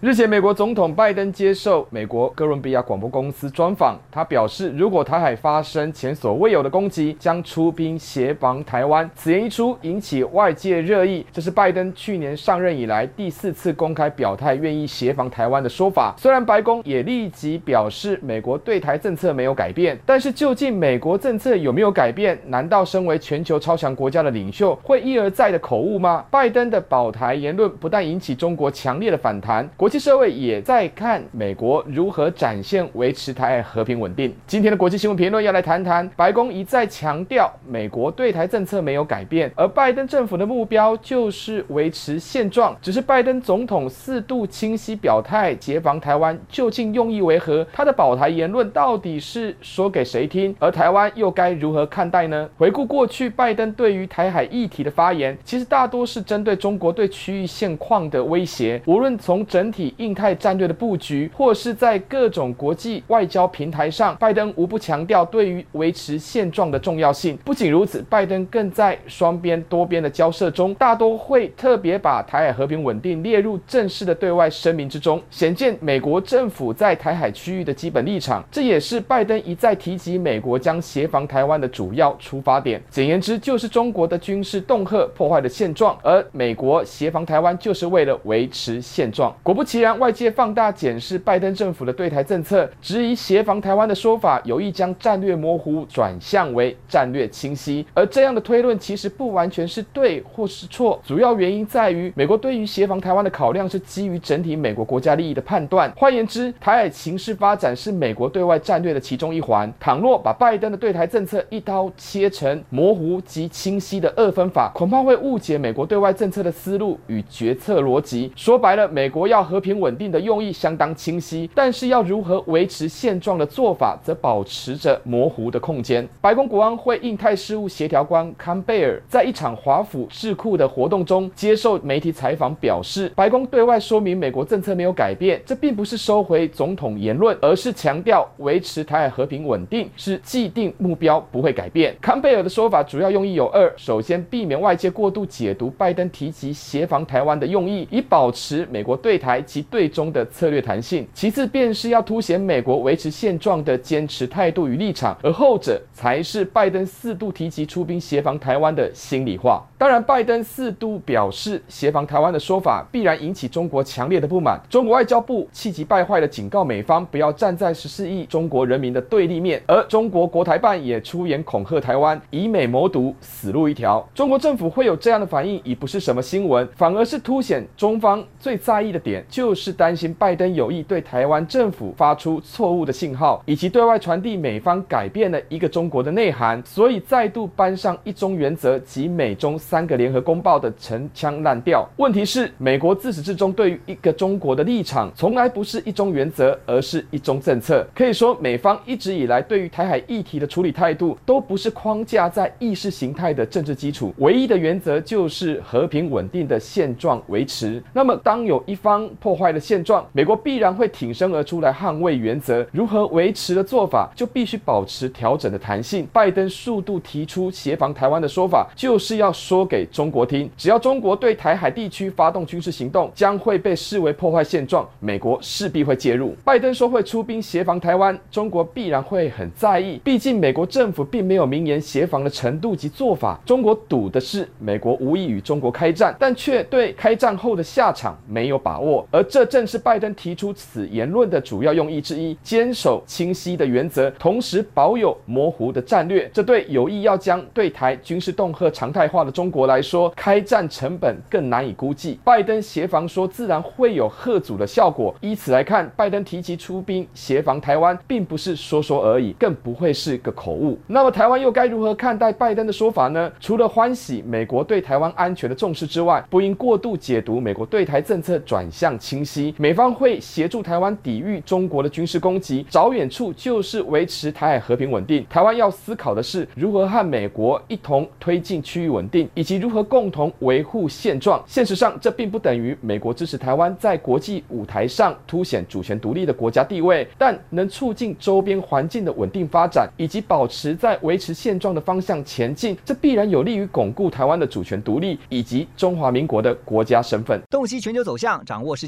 日前，美国总统拜登接受美国哥伦比亚广播公司专访，他表示，如果台海发生前所未有的攻击，将出兵协防台湾。此言一出，引起外界热议。这是拜登去年上任以来第四次公开表态愿意协防台湾的说法。虽然白宫也立即表示美国对台政策没有改变，但是究竟美国政策有没有改变？难道身为全球超强国家的领袖会一而再的口误吗？拜登的保台言论不但引起中国强烈的反弹，国国际社会也在看美国如何展现维持台海和平稳定。今天的国际新闻评论要来谈谈，白宫一再强调美国对台政策没有改变，而拜登政府的目标就是维持现状。只是拜登总统四度清晰表态协防台湾，究竟用意为何？他的保台言论到底是说给谁听？而台湾又该如何看待呢？回顾过去，拜登对于台海议题的发言，其实大多是针对中国对区域现况的威胁，无论从整体体印太战略的布局，或是在各种国际外交平台上，拜登无不强调对于维持现状的重要性。不仅如此，拜登更在双边、多边的交涉中，大多会特别把台海和平稳定列入正式的对外声明之中，显见美国政府在台海区域的基本立场。这也是拜登一再提及美国将协防台湾的主要出发点。简言之，就是中国的军事恫吓破坏了现状，而美国协防台湾就是为了维持现状。果不其然，外。界放大检视拜登政府的对台政策，质疑协防台湾的说法有意将战略模糊转向为战略清晰，而这样的推论其实不完全是对或是错，主要原因在于美国对于协防台湾的考量是基于整体美国国家利益的判断。换言之，台海情势发展是美国对外战略的其中一环。倘若把拜登的对台政策一刀切成模糊及清晰的二分法，恐怕会误解美国对外政策的思路与决策逻辑。说白了，美国要和和平稳定的用意相当清晰，但是要如何维持现状的做法，则保持着模糊的空间。白宫国安会印太事务协调官坎贝尔在一场华府智库的活动中接受媒体采访，表示，白宫对外说明美国政策没有改变，这并不是收回总统言论，而是强调维持台海和平稳定是既定目标，不会改变。坎贝尔的说法主要用意有二：首先，避免外界过度解读拜登提及协防台湾的用意，以保持美国对台及对中的策略弹性，其次便是要凸显美国维持现状的坚持态度与立场，而后者才是拜登四度提及出兵协防台湾的心里话。当然，拜登四度表示协防台湾的说法，必然引起中国强烈的不满。中国外交部气急败坏地警告美方不要站在十四亿中国人民的对立面，而中国国台办也出言恐吓台湾，以美谋独，死路一条。中国政府会有这样的反应，已不是什么新闻，反而是凸显中方最在意的点，就是担心拜登有意对台湾政府发出错误的信号，以及对外传递美方改变了一个中国的内涵，所以再度搬上一中原则及美中三个联合公报的陈腔滥调。问题是，美国自始至终对于一个中国的立场，从来不是一中原则，而是一中政策。可以说，美方一直以来对于台海议题的处理态度，都不是框架在意识形态的政治基础，唯一的原则就是和平稳定的现状维持。那么，当有一方破坏了现状，美国必然会挺身而出来捍卫原则，如何维持的做法就必须保持调整的弹性。拜登数度提出协防台湾的说法，就是要说给中国听，只要中国对台海地区发动军事行动，将会被视为破坏现状，美国势必会介入。拜登说会出兵协防台湾，中国必然会很在意，毕竟美国政府并没有明言协防的程度及做法。中国赌的是美国无意与中国开战，但却对开战后的下场没有把握，而这正是拜登提出此言论的主要用意之一，坚守清晰的原则，同时保有模糊的战略。这对有意要将对台军事恫吓常态化的中国来说，开战成本更难以估计。拜登协防说，自然会有吓阻的效果。以此来看，拜登提及出兵协防台湾，并不是说说而已，更不会是个口误。那么，台湾又该如何看待拜登的说法呢？除了欢喜美国对台湾安全的重视之外，不应过度解读美国对台政策转向清晰，美方会协助台湾抵御中国的军事攻击，着眼处就是维持台海和平稳定。台湾要思考的是如何和美国一同推进区域稳定，以及如何共同维护现状。现实上，这并不等于美国支持台湾在国际舞台上凸显主权独立的国家地位，但能促进周边环境的稳定发展，以及保持在维持现状的方向前进。这必然有利于巩固台湾的主权独立以及中华民国的国家身份。洞悉全球走向，掌握世